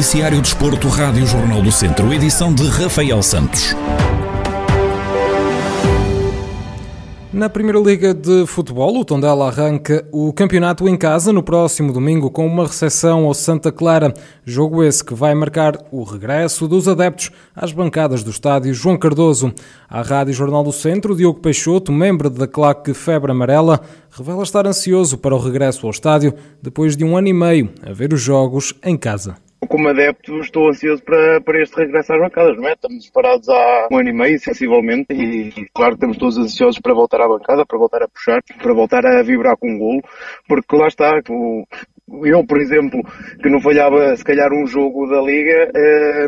Noticiário Desporto, Rádio Jornal do Centro, edição de Rafael Santos. Na Primeira Liga de Futebol, o Tondela arranca o campeonato em casa no próximo domingo com uma recepção ao Santa Clara. Jogo esse que vai marcar o regresso dos adeptos às bancadas do estádio João Cardoso. À Rádio Jornal do Centro, Diogo Peixoto, membro da claque Febre Amarela, revela estar ansioso para o regresso ao estádio depois de um ano e meio a ver os jogos em casa como adepto, estou ansioso para, para este regresso às bancadas, não é? Estamos parados há um ano e meio, sensivelmente, e claro, estamos todos ansiosos para voltar à bancada, para voltar a puxar, para voltar a vibrar com o golo, porque lá está, o, eu, por exemplo, que não falhava se calhar um jogo da Liga,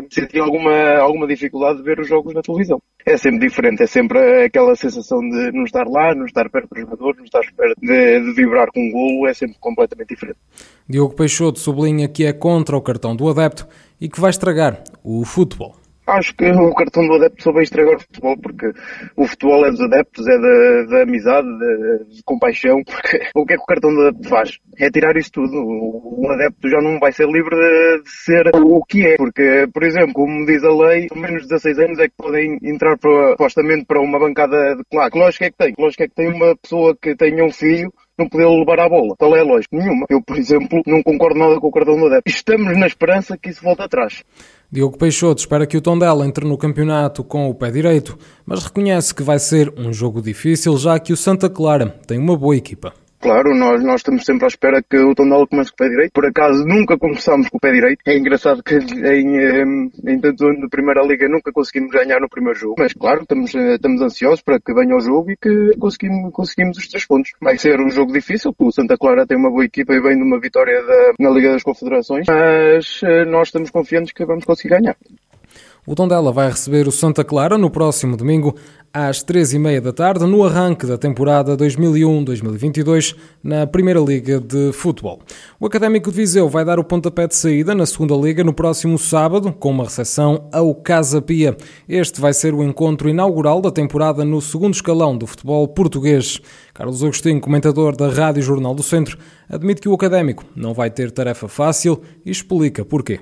sentia alguma, alguma dificuldade de ver os jogos na televisão. É sempre diferente, é sempre aquela sensação de não estar lá, não estar perto do jogador, não estar perto de, de vibrar com um golo, é sempre completamente diferente. Diogo Peixoto sublinha que é contra o cartão do adepto e que vai estragar o futebol. Acho que o cartão do adepto só vai estragar o futebol, porque o futebol é dos adeptos, é da, da amizade, de, de compaixão, porque o que é que o cartão do adepto faz? É tirar isso tudo. O, o adepto já não vai ser livre de, de, ser o que é, porque, por exemplo, como diz a lei, menos de 16 anos é que podem entrar para, supostamente para uma bancada de claque. Que é que tem? Que lógica é que tem uma pessoa que tenha um filho não poder levar a bola. Tal é a lógica? Nenhuma. Eu, por exemplo, não concordo nada com o cartão do adepto. Estamos na esperança que isso volte atrás. Diogo Peixoto espera que o Tondela entre no campeonato com o pé direito, mas reconhece que vai ser um jogo difícil, já que o Santa Clara tem uma boa equipa. Claro, nós, nós estamos sempre à espera que o Tondela comece com o pé direito. Por acaso nunca começamos com o pé direito. É engraçado que em, em, tanto ano de Primeira Liga nunca conseguimos ganhar no primeiro jogo. Mas claro, estamos, estamos ansiosos para que venha o jogo e que conseguimos, conseguimos os três pontos. Vai ser um jogo difícil, porque o Santa Clara tem uma boa equipa e vem de uma vitória da, na Liga das Confederações. Mas eh, nós estamos confiantes que vamos conseguir ganhar. O Tondela vai receber o Santa Clara no próximo domingo às três e meia da tarde no arranque da temporada 2001-2022 na Primeira Liga de Futebol. O Académico de Viseu vai dar o pontapé de saída na Segunda Liga no próximo sábado com uma recepção ao Casa Pia. Este vai ser o encontro inaugural da temporada no segundo escalão do futebol português. Carlos Agostinho, comentador da Rádio Jornal do Centro, admite que o Académico não vai ter tarefa fácil e explica porquê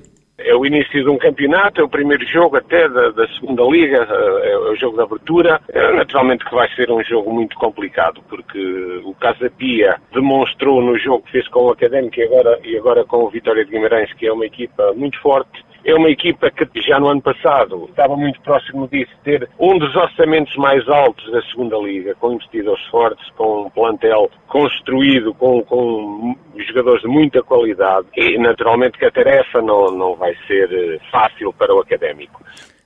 o início de um campeonato, é o primeiro jogo até da, da segunda liga, é, é o jogo de abertura. É, naturalmente que vai ser um jogo muito complicado, porque o Casa Pia demonstrou no jogo que fez com o Académico e agora, e agora com o Vitória de Guimarães, que é uma equipa muito forte, é uma equipa que já no ano passado estava muito próximo disso, ter um dos orçamentos mais altos da segunda liga, com investidores fortes, com um plantel construído, com, com jogadores de muita qualidade e naturalmente que a tarefa não, não vai ser eh, fácil para o académico.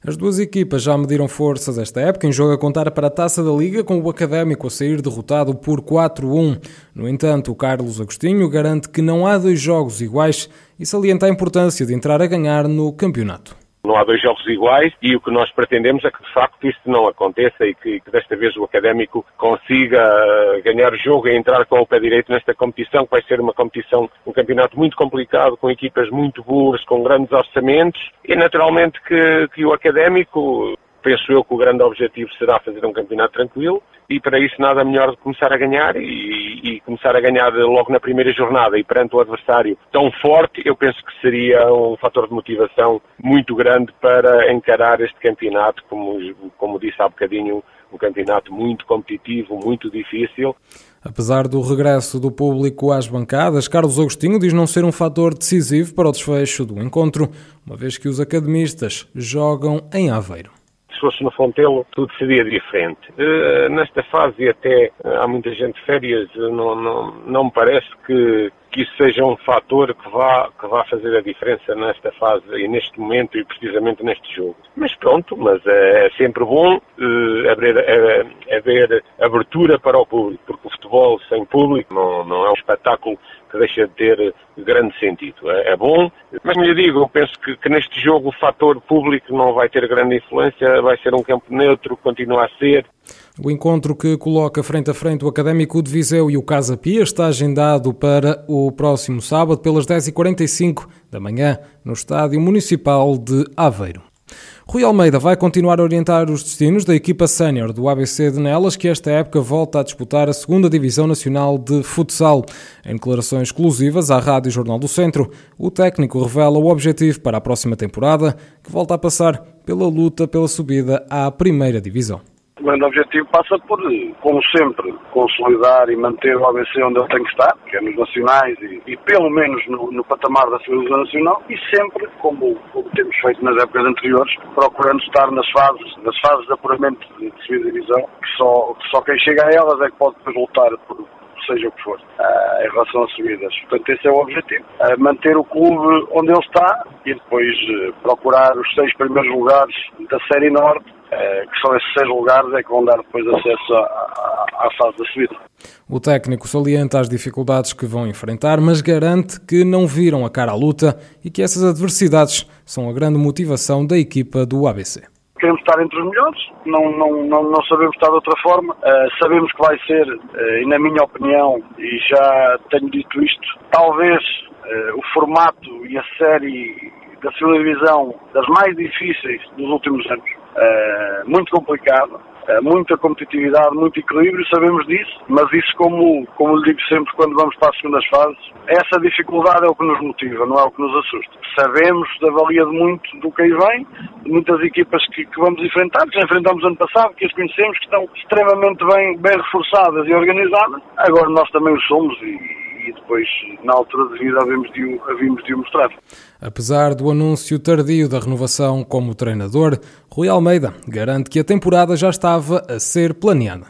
As duas equipas já mediram forças esta época em jogo a contar para a Taça da Liga, com o Académico a sair derrotado por 4-1. No entanto, o Carlos Agostinho garante que não há dois jogos iguais e salienta a importância de entrar a ganhar no campeonato. Não há dois jogos iguais e o que nós pretendemos é que de facto isto não aconteça e que, que desta vez o Académico consiga uh, ganhar o jogo e entrar com o pé direito nesta competição, que vai ser uma competição, um campeonato muito complicado, com equipas muito boas, com grandes orçamentos. E naturalmente que, que o Académico penso eu que o grande objetivo será fazer um campeonato tranquilo e para isso nada melhor que começar a ganhar e, e, começar a ganhar logo na primeira jornada e perante o adversário tão forte, eu penso que seria um fator de motivação muito grande para encarar este campeonato, como, como disse há bocadinho, um campeonato muito competitivo, muito difícil. Apesar do regresso do público às bancadas, Carlos Agostinho diz não ser um fator decisivo para o desfecho do encontro, uma vez que os academistas jogam em Aveiro se fosse no Fontelo, tudo seria diferente. Uh, nesta fase, até uh, há muita gente de férias, uh, não, não, não me parece que, que isso seja um fator que vá, que vá fazer a diferença nesta fase e neste momento e precisamente neste jogo. Mas pronto, mas é, é sempre bom haver, é, abertura para o público, porque o futebol sem público não, não é um espetáculo que deixa de ter grande sentido. É, é bom, mas me digo, eu penso que, que, neste jogo o fator público não vai ter grande influência, vai ser um campo neutro, continua a ser. O encontro que coloca frente a frente o Académico de Viseu e o Casa Pia está agendado para o próximo sábado pelas 10h45 da manhã no Estádio Municipal de Aveiro. Rui Almeida vai continuar a orientar os destinos da equipa sénior do ABC de Nelas, que esta época volta a disputar a segunda Divisão Nacional de Futsal. Em declarações exclusivas à Rádio Jornal do Centro, o técnico revela o objetivo para a próxima temporada, que volta a passar pela luta pela subida à primeira divisão. O grande objetivo passa por, como sempre, consolidar e manter o ABC onde ele tem que estar, que é nos nacionais e, e pelo menos no, no, patamar da civilização nacional, e sempre, como, como, temos feito nas épocas anteriores, procurando estar nas fases, nas fases de apuramento de, subida divisão, que só, que só quem chega a elas é que pode depois lutar por, seja o que for, uh, em relação às subidas. Portanto, esse é o objetivo. Uh, manter o clube onde ele está e depois uh, procurar os seis primeiros lugares da Série Norte eh, que são esses seis lugares é que vão dar depois acesso à, à, à fase da subida. O técnico salienta as dificuldades que vão enfrentar, mas garante que não viram a cara à luta e que essas adversidades são a grande motivação da equipa do ABC. Queremos estar entre os melhores, não, não, não, não sabemos estar de outra forma. Uh, sabemos que vai ser, uh, e na minha opinião, e já tenho dito isto, talvez uh, o formato e a série da segunda divisão das mais difíceis dos últimos anos uh, muito complicado, uh, muita competitividade, muito equilíbrio, sabemos disso, mas isso, como, como lhe digo sempre quando vamos para as segundas fases, essa dificuldade é o que nos motiva, não é o que nos assusta. Sabemos da valia de muito do que aí vem, de muitas equipas que, que vamos enfrentar, que já enfrentamos ano passado, que as conhecemos, que estão extremamente bem, bem reforçadas e organizadas. Agora nós também o somos e, e depois, na altura de vida, havíamos de, havíamos de o mostrar. Apesar do anúncio tardio da renovação como treinador, Rui Almeida garante que a temporada já estava a ser planeada.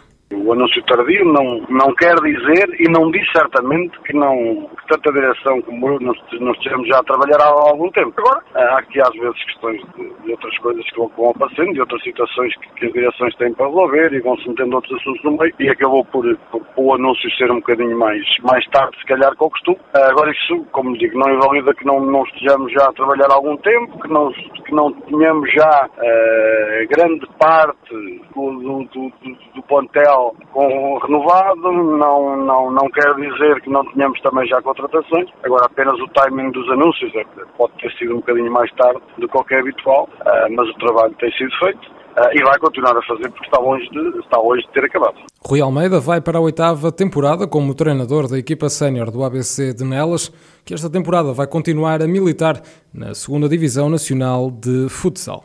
O anúncio tardio não, não quer dizer e não diz certamente que não que tanto direção como eu não estejamos já a trabalhar há algum tempo. Agora, há aqui às vezes questões de, de outras coisas que vão aparecendo, de outras situações que, que, as direções têm para resolver e vão-se metendo outros assuntos no meio e acabou por, por, por, o anúncio ser um bocadinho mais, mais tarde, se calhar, que o costume. Agora isso, como digo, não invalida que não, não estejamos já a trabalhar há algum tempo, que não, que não tenhamos já uh, grande parte do, do, do, do plantel com renovado, não, não, não quer dizer que não tenhamos também já contratações, agora apenas o timing dos anúncios é, pode ter sido um bocadinho mais tarde do que que é habitual, uh, mas o trabalho tem sido feito. Uh, e vai continuar a fazer porque está longe, de, está longe de ter acabado. Rui Almeida vai para a oitava temporada como treinador da equipa sénior do ABC de Nelas, que esta temporada vai continuar a militar na segunda Divisão Nacional de Futsal.